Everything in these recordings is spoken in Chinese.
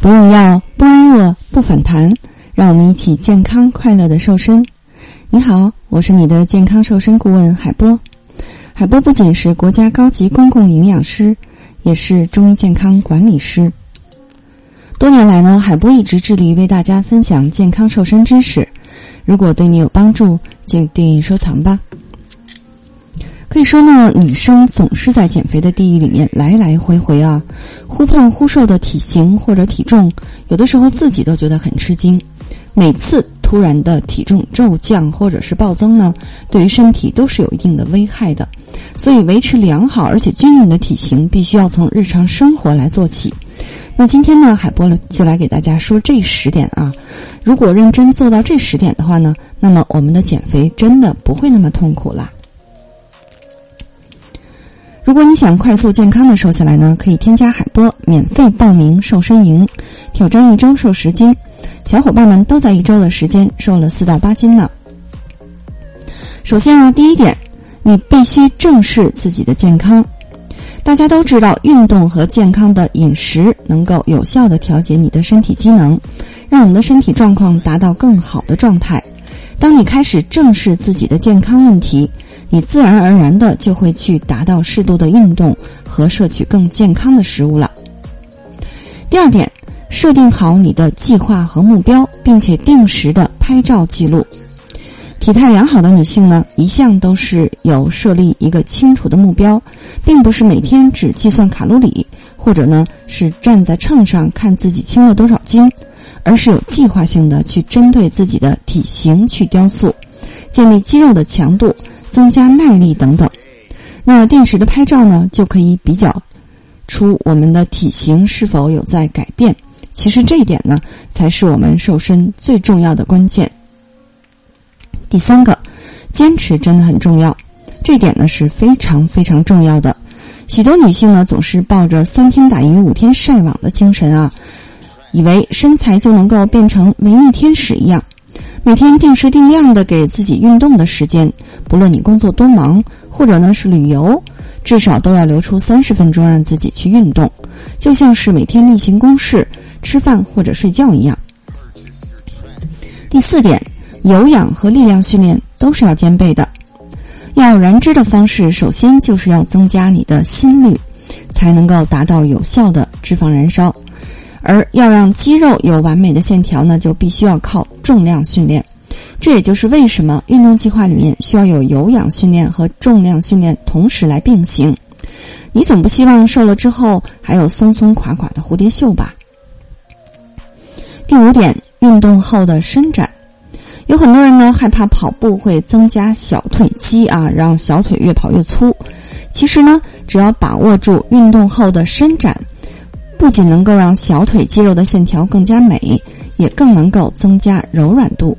不用药，不挨饿，不反弹，让我们一起健康快乐的瘦身。你好，我是你的健康瘦身顾问海波。海波不仅是国家高级公共营养师，也是中医健康管理师。多年来呢，海波一直致力于为大家分享健康瘦身知识。如果对你有帮助，请订阅收藏吧。可以说呢，女生总是在减肥的地狱里面来来回回啊，忽胖忽瘦的体型或者体重，有的时候自己都觉得很吃惊。每次突然的体重骤降或者是暴增呢，对于身体都是有一定的危害的。所以，维持良好而且均匀的体型，必须要从日常生活来做起。那今天呢，海波就来给大家说这十点啊。如果认真做到这十点的话呢，那么我们的减肥真的不会那么痛苦啦。如果你想快速健康的瘦下来呢，可以添加海波免费报名瘦身营，挑战一周瘦十斤，小伙伴们都在一周的时间瘦了四到八斤呢。首先啊，第一点，你必须正视自己的健康。大家都知道，运动和健康的饮食能够有效的调节你的身体机能，让我们的身体状况达到更好的状态。当你开始正视自己的健康问题。你自然而然的就会去达到适度的运动和摄取更健康的食物了。第二点，设定好你的计划和目标，并且定时的拍照记录。体态良好的女性呢，一向都是有设立一个清楚的目标，并不是每天只计算卡路里，或者呢是站在秤上看自己轻了多少斤，而是有计划性的去针对自己的体型去雕塑，建立肌肉的强度。增加耐力等等，那定时的拍照呢，就可以比较出我们的体型是否有在改变。其实这一点呢，才是我们瘦身最重要的关键。第三个，坚持真的很重要，这点呢是非常非常重要的。许多女性呢，总是抱着三天打鱼五天晒网的精神啊，以为身材就能够变成美女天使一样。每天定时定量的给自己运动的时间，不论你工作多忙，或者呢是旅游，至少都要留出三十分钟让自己去运动，就像是每天例行公事，吃饭或者睡觉一样。第四点，有氧和力量训练都是要兼备的。要燃脂的方式，首先就是要增加你的心率，才能够达到有效的脂肪燃烧。而要让肌肉有完美的线条呢，就必须要靠重量训练。这也就是为什么运动计划里面需要有有氧训练和重量训练同时来并行。你总不希望瘦了之后还有松松垮垮的蝴蝶袖吧？第五点，运动后的伸展。有很多人呢害怕跑步会增加小腿肌啊，让小腿越跑越粗。其实呢，只要把握住运动后的伸展。不仅能够让小腿肌肉的线条更加美，也更能够增加柔软度。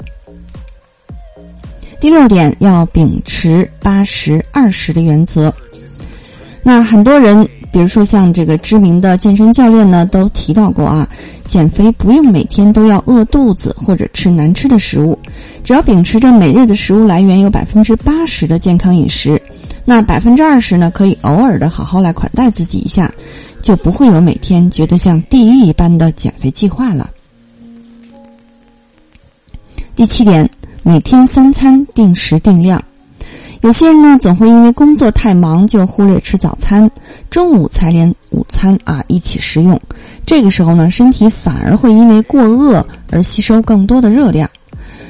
第六点，要秉持八十二十的原则。那很多人，比如说像这个知名的健身教练呢，都提到过啊，减肥不用每天都要饿肚子或者吃难吃的食物，只要秉持着每日的食物来源有百分之八十的健康饮食，那百分之二十呢，可以偶尔的好好来款待自己一下。就不会有每天觉得像地狱一般的减肥计划了。第七点，每天三餐定时定量。有些人呢，总会因为工作太忙，就忽略吃早餐，中午才连午餐啊一起食用。这个时候呢，身体反而会因为过饿而吸收更多的热量。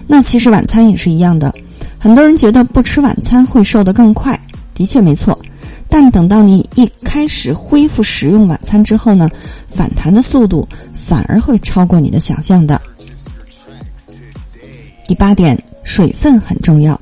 那其实晚餐也是一样的，很多人觉得不吃晚餐会瘦得更快，的确没错。但等到你一开始恢复食用晚餐之后呢，反弹的速度反而会超过你的想象的。第八点，水分很重要。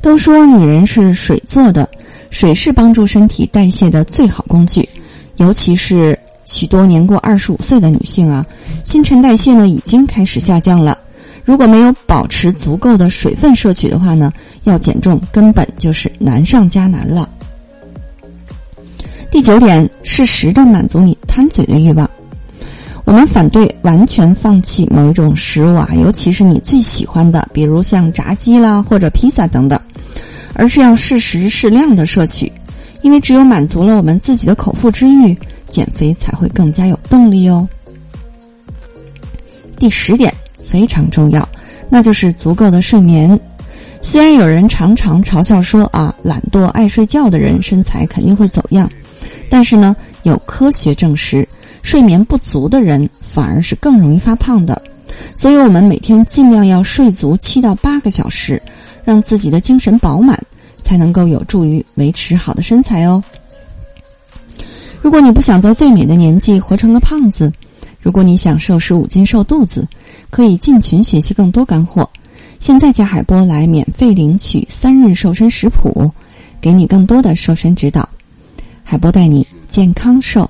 都说女人是水做的，水是帮助身体代谢的最好工具，尤其是许多年过二十五岁的女性啊，新陈代谢呢已经开始下降了。如果没有保持足够的水分摄取的话呢，要减重根本就是难上加难了。第九点，适时的满足你贪嘴的欲望。我们反对完全放弃某一种食物啊，尤其是你最喜欢的，比如像炸鸡啦或者披萨等等，而是要适时适量的摄取，因为只有满足了我们自己的口腹之欲，减肥才会更加有动力哦。第十点非常重要，那就是足够的睡眠。虽然有人常常嘲笑说啊，懒惰爱睡觉的人身材肯定会走样，但是呢，有科学证实，睡眠不足的人反而是更容易发胖的。所以，我们每天尽量要睡足七到八个小时，让自己的精神饱满，才能够有助于维持好的身材哦。如果你不想在最美的年纪活成个胖子，如果你想瘦十五斤瘦肚子，可以进群学习更多干货。现在加海波来免费领取三日瘦身食谱，给你更多的瘦身指导。海波带你健康瘦。